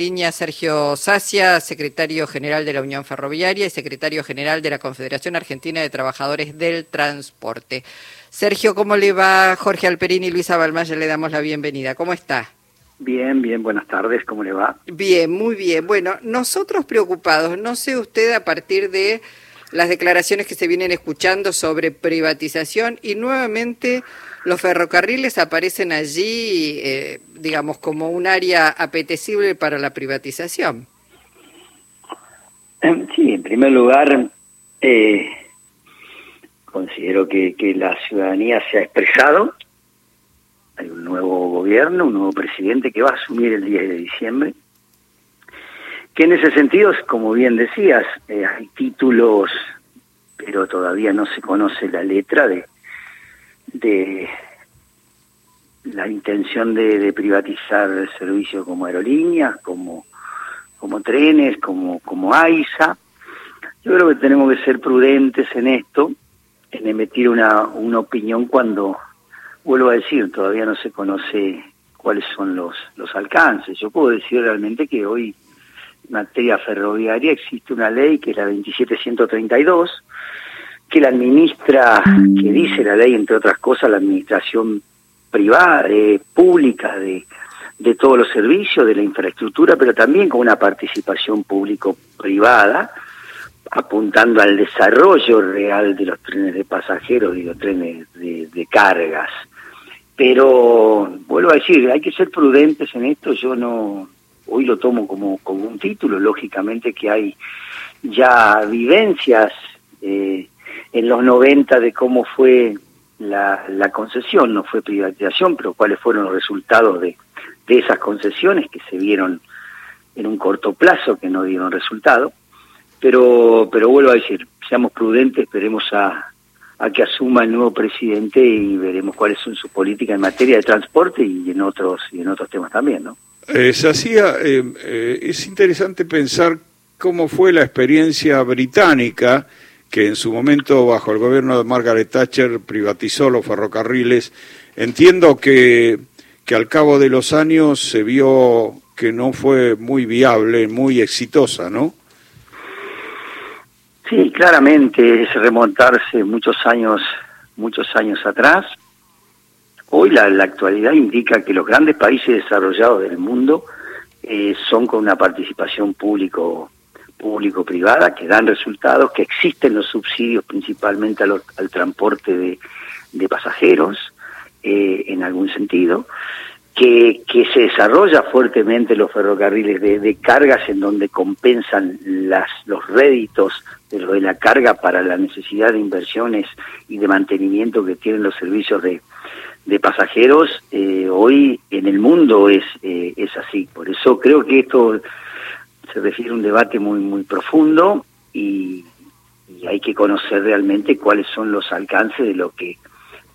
Línea Sergio Sacia, secretario general de la Unión Ferroviaria y secretario general de la Confederación Argentina de Trabajadores del Transporte. Sergio, ¿cómo le va? Jorge Alperín y Luisa Balmaya le damos la bienvenida. ¿Cómo está? Bien, bien, buenas tardes, ¿cómo le va? Bien, muy bien. Bueno, nosotros preocupados, no sé usted a partir de las declaraciones que se vienen escuchando sobre privatización y nuevamente los ferrocarriles aparecen allí, eh, digamos, como un área apetecible para la privatización. Em, sí, en primer lugar, eh, considero que, que la ciudadanía se ha expresado. Hay un nuevo gobierno, un nuevo presidente que va a asumir el 10 de diciembre. Que en ese sentido, como bien decías, eh, hay títulos, pero todavía no se conoce la letra de, de la intención de, privatizar el servicio como aerolíneas, como, como trenes, como, como AISA. Yo creo que tenemos que ser prudentes en esto, en emitir una, una opinión cuando, vuelvo a decir, todavía no se conoce cuáles son los, los alcances. Yo puedo decir realmente que hoy materia ferroviaria existe una ley que es la 27132, que la administra, que dice la ley, entre otras cosas, la administración privada, eh, pública de, de todos los servicios, de la infraestructura, pero también con una participación público-privada, apuntando al desarrollo real de los trenes de pasajeros y los trenes de, de, cargas. Pero vuelvo a decir, hay que ser prudentes en esto. Yo no, hoy lo tomo como, como un título, lógicamente que hay ya vivencias eh, en los 90 de cómo fue la, la concesión, no fue privatización, pero cuáles fueron los resultados de, de esas concesiones que se vieron en un corto plazo, que no dieron resultado. Pero, pero vuelvo a decir, seamos prudentes, esperemos a, a que asuma el nuevo presidente y veremos cuáles son sus políticas en materia de transporte y en otros y en otros temas también, ¿no? Eh, hacía, eh, eh, es interesante pensar cómo fue la experiencia británica que en su momento bajo el gobierno de Margaret Thatcher privatizó los ferrocarriles. Entiendo que, que al cabo de los años se vio que no fue muy viable, muy exitosa, ¿no? Sí, claramente es remontarse muchos años, muchos años atrás. Hoy la, actualidad indica que los grandes países desarrollados del mundo eh, son con una participación público público-privada que dan resultados, que existen los subsidios principalmente al, transporte de, pasajeros eh, en algún sentido, que, se desarrolla fuertemente los ferrocarriles de, de, cargas en donde compensan las, los réditos de lo de la carga para la necesidad de inversiones y de mantenimiento que tienen los servicios de, de pasajeros, eh, hoy en el mundo es, eh, es así. Por eso creo que esto se refiere a un debate muy muy profundo y, y, hay que conocer realmente cuáles son los alcances de lo que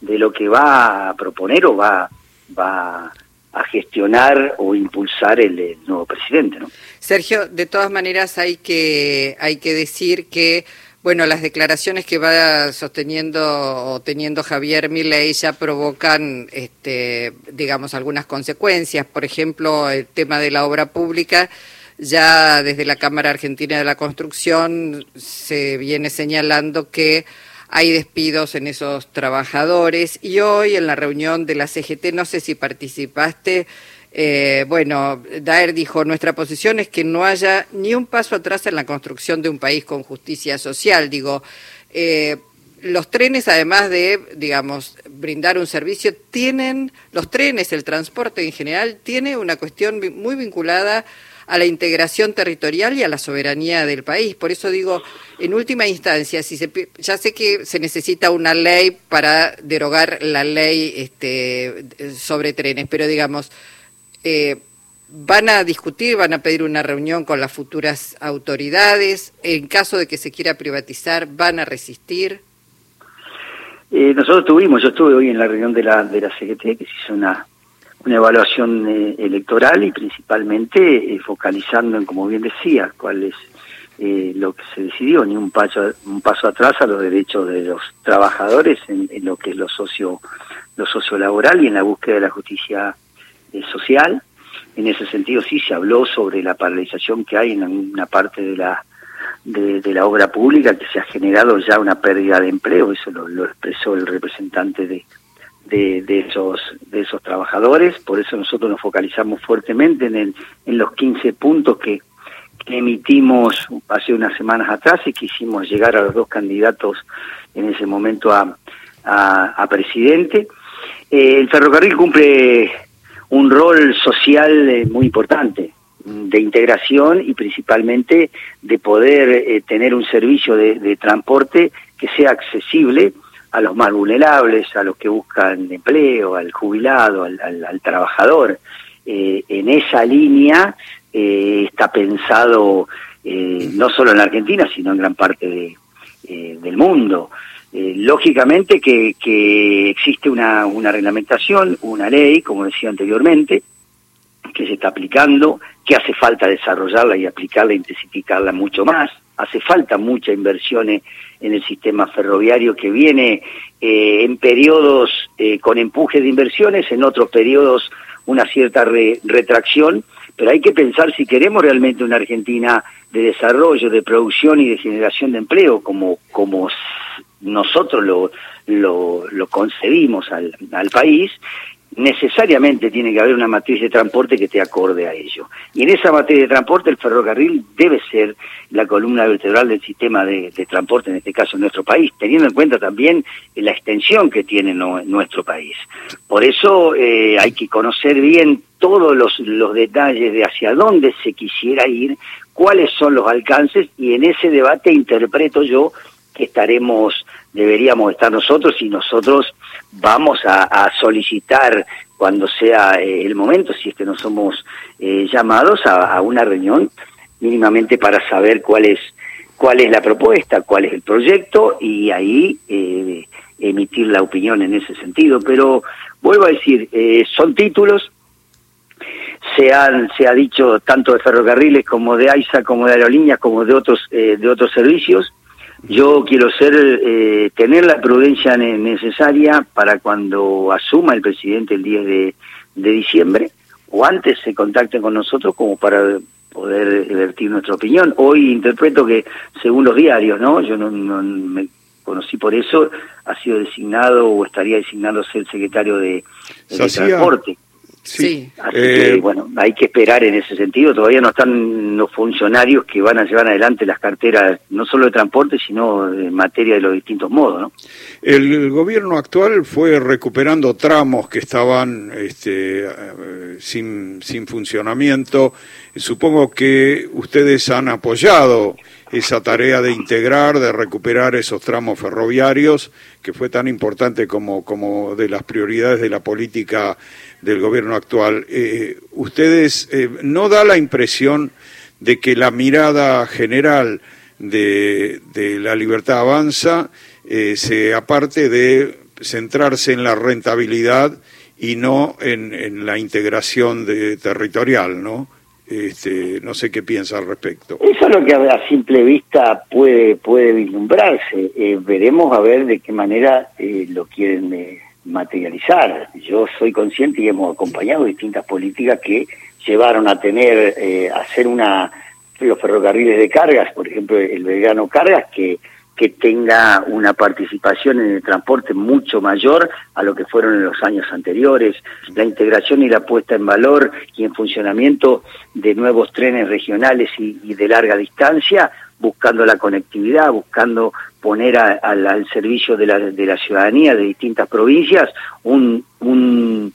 de lo que va a proponer o va va a gestionar o impulsar el, el nuevo presidente, ¿no? Sergio, de todas maneras hay que hay que decir que bueno, las declaraciones que va sosteniendo o teniendo Javier Milei ya provocan, este, digamos, algunas consecuencias. Por ejemplo, el tema de la obra pública ya desde la Cámara Argentina de la Construcción se viene señalando que hay despidos en esos trabajadores y hoy en la reunión de la CGT, no sé si participaste, eh, bueno, Daer dijo, nuestra posición es que no haya ni un paso atrás en la construcción de un país con justicia social. Digo, eh, los trenes, además de, digamos, brindar un servicio, tienen, los trenes, el transporte en general, tiene una cuestión muy vinculada a la integración territorial y a la soberanía del país. Por eso digo, en última instancia, si se, ya sé que se necesita una ley para derogar la ley este, sobre trenes, pero digamos, eh, van a discutir, van a pedir una reunión con las futuras autoridades, en caso de que se quiera privatizar, van a resistir. Eh, nosotros tuvimos, yo estuve hoy en la reunión de la, de la CGT, que se hizo una una evaluación eh, electoral y principalmente eh, focalizando en, como bien decía, cuál es eh, lo que se decidió, ni un paso, un paso atrás a los derechos de los trabajadores en, lo que es lo socio, lo sociolaboral y en la búsqueda de la justicia social. En ese sentido sí se habló sobre la paralización que hay en una parte de la de, la obra pública que se ha generado ya una pérdida de empleo, eso lo, expresó el representante de, de, esos de esos trabajadores, por eso nosotros nos focalizamos fuertemente en, en los 15 puntos que, emitimos hace unas semanas atrás y quisimos llegar a los dos candidatos en ese momento a, a, presidente. Eh, el ferrocarril cumple un rol social eh, muy importante de integración y principalmente de poder eh, tener un servicio de, transporte que sea accesible a los más vulnerables, a los que buscan empleo, al jubilado, al, trabajador. Eh, en esa línea eh, está pensado no solo en Argentina, sino en gran parte del mundo. Lógicamente que, que existe una, una reglamentación, una ley, como decía anteriormente, que se está aplicando, que hace falta desarrollarla y aplicarla, intensificarla mucho más. Hace falta mucha inversión en el sistema ferroviario que viene eh, en periodos eh, con empuje de inversiones, en otros periodos una cierta retracción, pero hay que pensar si queremos realmente una Argentina de desarrollo, de producción y de generación de empleo, como, como nosotros lo, lo, concebimos al, al país, necesariamente tiene que haber una matriz de transporte que te acorde a ello. Y en esa matriz de transporte el ferrocarril debe ser la columna vertebral del sistema de, transporte, en este caso en nuestro país, teniendo en cuenta también la extensión que tiene nuestro país. Por eso eh, hay que conocer bien todos los, los detalles de hacia dónde se quisiera ir, cuáles son los alcances, y en ese debate interpreto yo que estaremos, deberíamos estar nosotros y nosotros vamos a, solicitar cuando sea eh, el momento, si es que no somos eh, llamados a, una reunión mínimamente para saber cuál es cuál es la propuesta, cuál es el proyecto y ahí eh, emitir la opinión en ese sentido. Pero vuelvo a decir, son títulos, se, han, se ha dicho tanto de ferrocarriles como de AISA, como de aerolíneas, como de otros, de otros servicios, yo quiero ser, eh, tener la prudencia necesaria para cuando asuma el presidente el 10 de, diciembre o antes se contacten con nosotros como para poder vertir nuestra opinión. Hoy interpreto que, según los diarios, ¿no? Yo no, me conocí por eso, ha sido designado o estaría designándose el secretario de, Transporte. Sí. Así que, eh, bueno, hay que esperar en ese sentido. Todavía no están los funcionarios que van a llevar adelante las carteras, no solo de transporte, sino en materia de los distintos modos, ¿no? El gobierno actual fue recuperando tramos que estaban este, eh, sin, sin funcionamiento. Supongo que ustedes han apoyado esa tarea de integrar, de recuperar esos tramos ferroviarios, que fue tan importante como, como de las prioridades de la política del gobierno actual. Eh, ¿Ustedes eh, no da la impresión de que la mirada general de, de la libertad avanza eh, se aparte de centrarse en la rentabilidad y no en, en la integración de, territorial, ¿no? Este, no sé qué piensa al respecto. Eso es lo que a simple vista puede puede vislumbrarse. Eh, veremos a ver de qué manera eh, lo quieren eh, materializar. Yo soy consciente y hemos acompañado distintas políticas que llevaron a tener, a hacer una los ferrocarriles de cargas, por ejemplo el Belgrano Cargas, que que tenga una participación en el transporte mucho mayor a lo que fueron en los años anteriores, la integración y la puesta en valor y en funcionamiento de nuevos trenes regionales y, de larga distancia, buscando la conectividad, buscando poner al servicio de la, de la ciudadanía de distintas provincias un, un,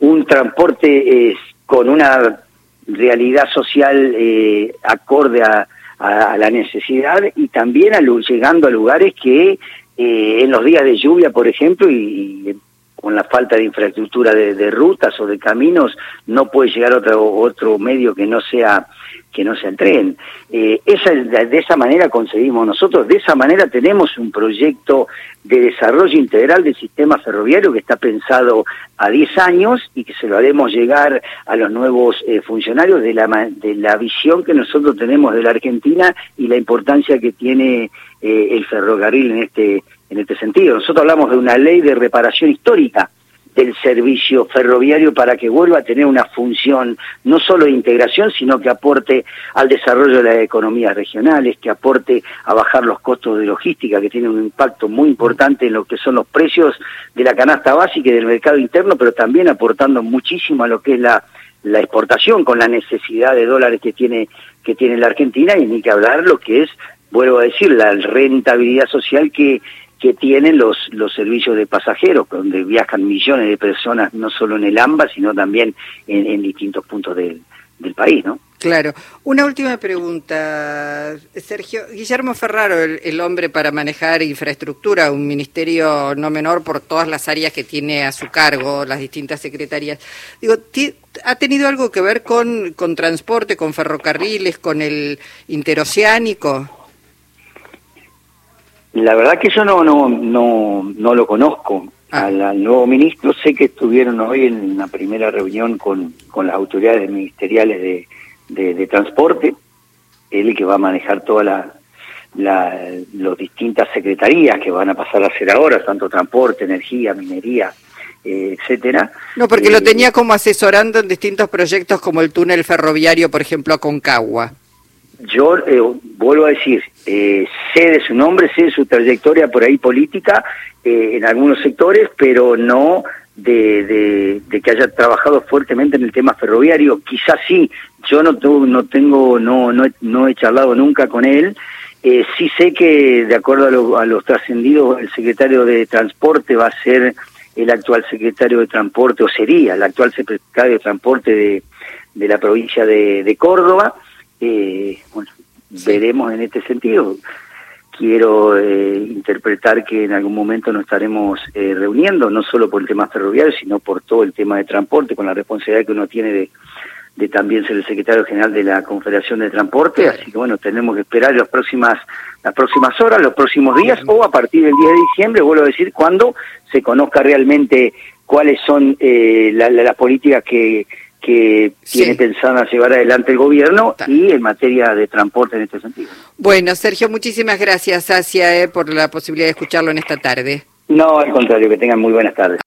un transporte eh, con una realidad social eh, acorde a a, la necesidad y también a, llegando a lugares que eh, en los días de lluvia, por ejemplo, y, con la falta de infraestructura de, rutas o de caminos, no puede llegar otro, otro medio que no sea que no se entreguen. Eh, esa, de esa manera conseguimos nosotros, de esa manera tenemos un proyecto de desarrollo integral del sistema ferroviario que está pensado a 10 años y que se lo haremos llegar a los nuevos eh, funcionarios de la, de la visión que nosotros tenemos de la Argentina y la importancia que tiene eh, el ferrocarril en este, en este sentido. Nosotros hablamos de una ley de reparación histórica del servicio ferroviario para que vuelva a tener una función no solo de integración, sino que aporte al desarrollo de las economías regionales, que aporte a bajar los costos de logística, que tiene un impacto muy importante en lo que son los precios de la canasta básica y del mercado interno, pero también aportando muchísimo a lo que es la la exportación con la necesidad de dólares que tiene que tiene la Argentina y ni que hablar lo que es vuelvo a decir la rentabilidad social que que tienen los los servicios de pasajeros donde viajan millones de personas no solo en el AMBA sino también en, distintos puntos del, del país no Claro. Una última pregunta, Sergio. Guillermo Ferraro, el, hombre para manejar infraestructura, un ministerio no menor por todas las áreas que tiene a su cargo, las distintas secretarías. Digo, ¿ha tenido algo que ver con, con transporte, con ferrocarriles, con el interoceánico? La verdad que yo no, no, no, no lo conozco. Ah. Al, nuevo ministro sé que estuvieron hoy en la primera reunión con, con las autoridades ministeriales de de, transporte, él que va a manejar todas las la, distintas secretarías que van a pasar a ser ahora, tanto transporte, energía, minería, eh, etcétera. No, porque lo eh, tenía como asesorando en distintos proyectos como el túnel ferroviario, por ejemplo, a Concagua. Yo eh, vuelvo a decir, sé de su nombre, sé de su trayectoria por ahí política en algunos sectores, pero no de, de, que haya trabajado fuertemente en el tema ferroviario. Quizás sí, yo no, no tengo, no, no, he, no he charlado nunca con él. Eh, sí sé que, de acuerdo a, los trascendidos, el secretario de Transporte va a ser el actual secretario de Transporte, o sería el actual secretario de Transporte de, de la provincia de, de Córdoba. Eh, bueno, veremos en este sentido. Quiero eh, interpretar que en algún momento nos estaremos eh, reuniendo, no solo por el tema ferroviario, sino por todo el tema de transporte, con la responsabilidad que uno tiene de, de también ser el secretario general de la Confederación de Transporte, así que bueno, tenemos que esperar las próximas, las próximas horas, los próximos días, o a partir del 10 de diciembre, vuelvo a decir, cuando se conozca realmente cuáles son eh, las políticas que que tiene pensado llevar adelante el gobierno y en materia de transporte en este sentido. Bueno, Sergio, muchísimas gracias, Asia, eh, por la posibilidad de escucharlo en esta tarde. No, al contrario, que tengan muy buenas tardes.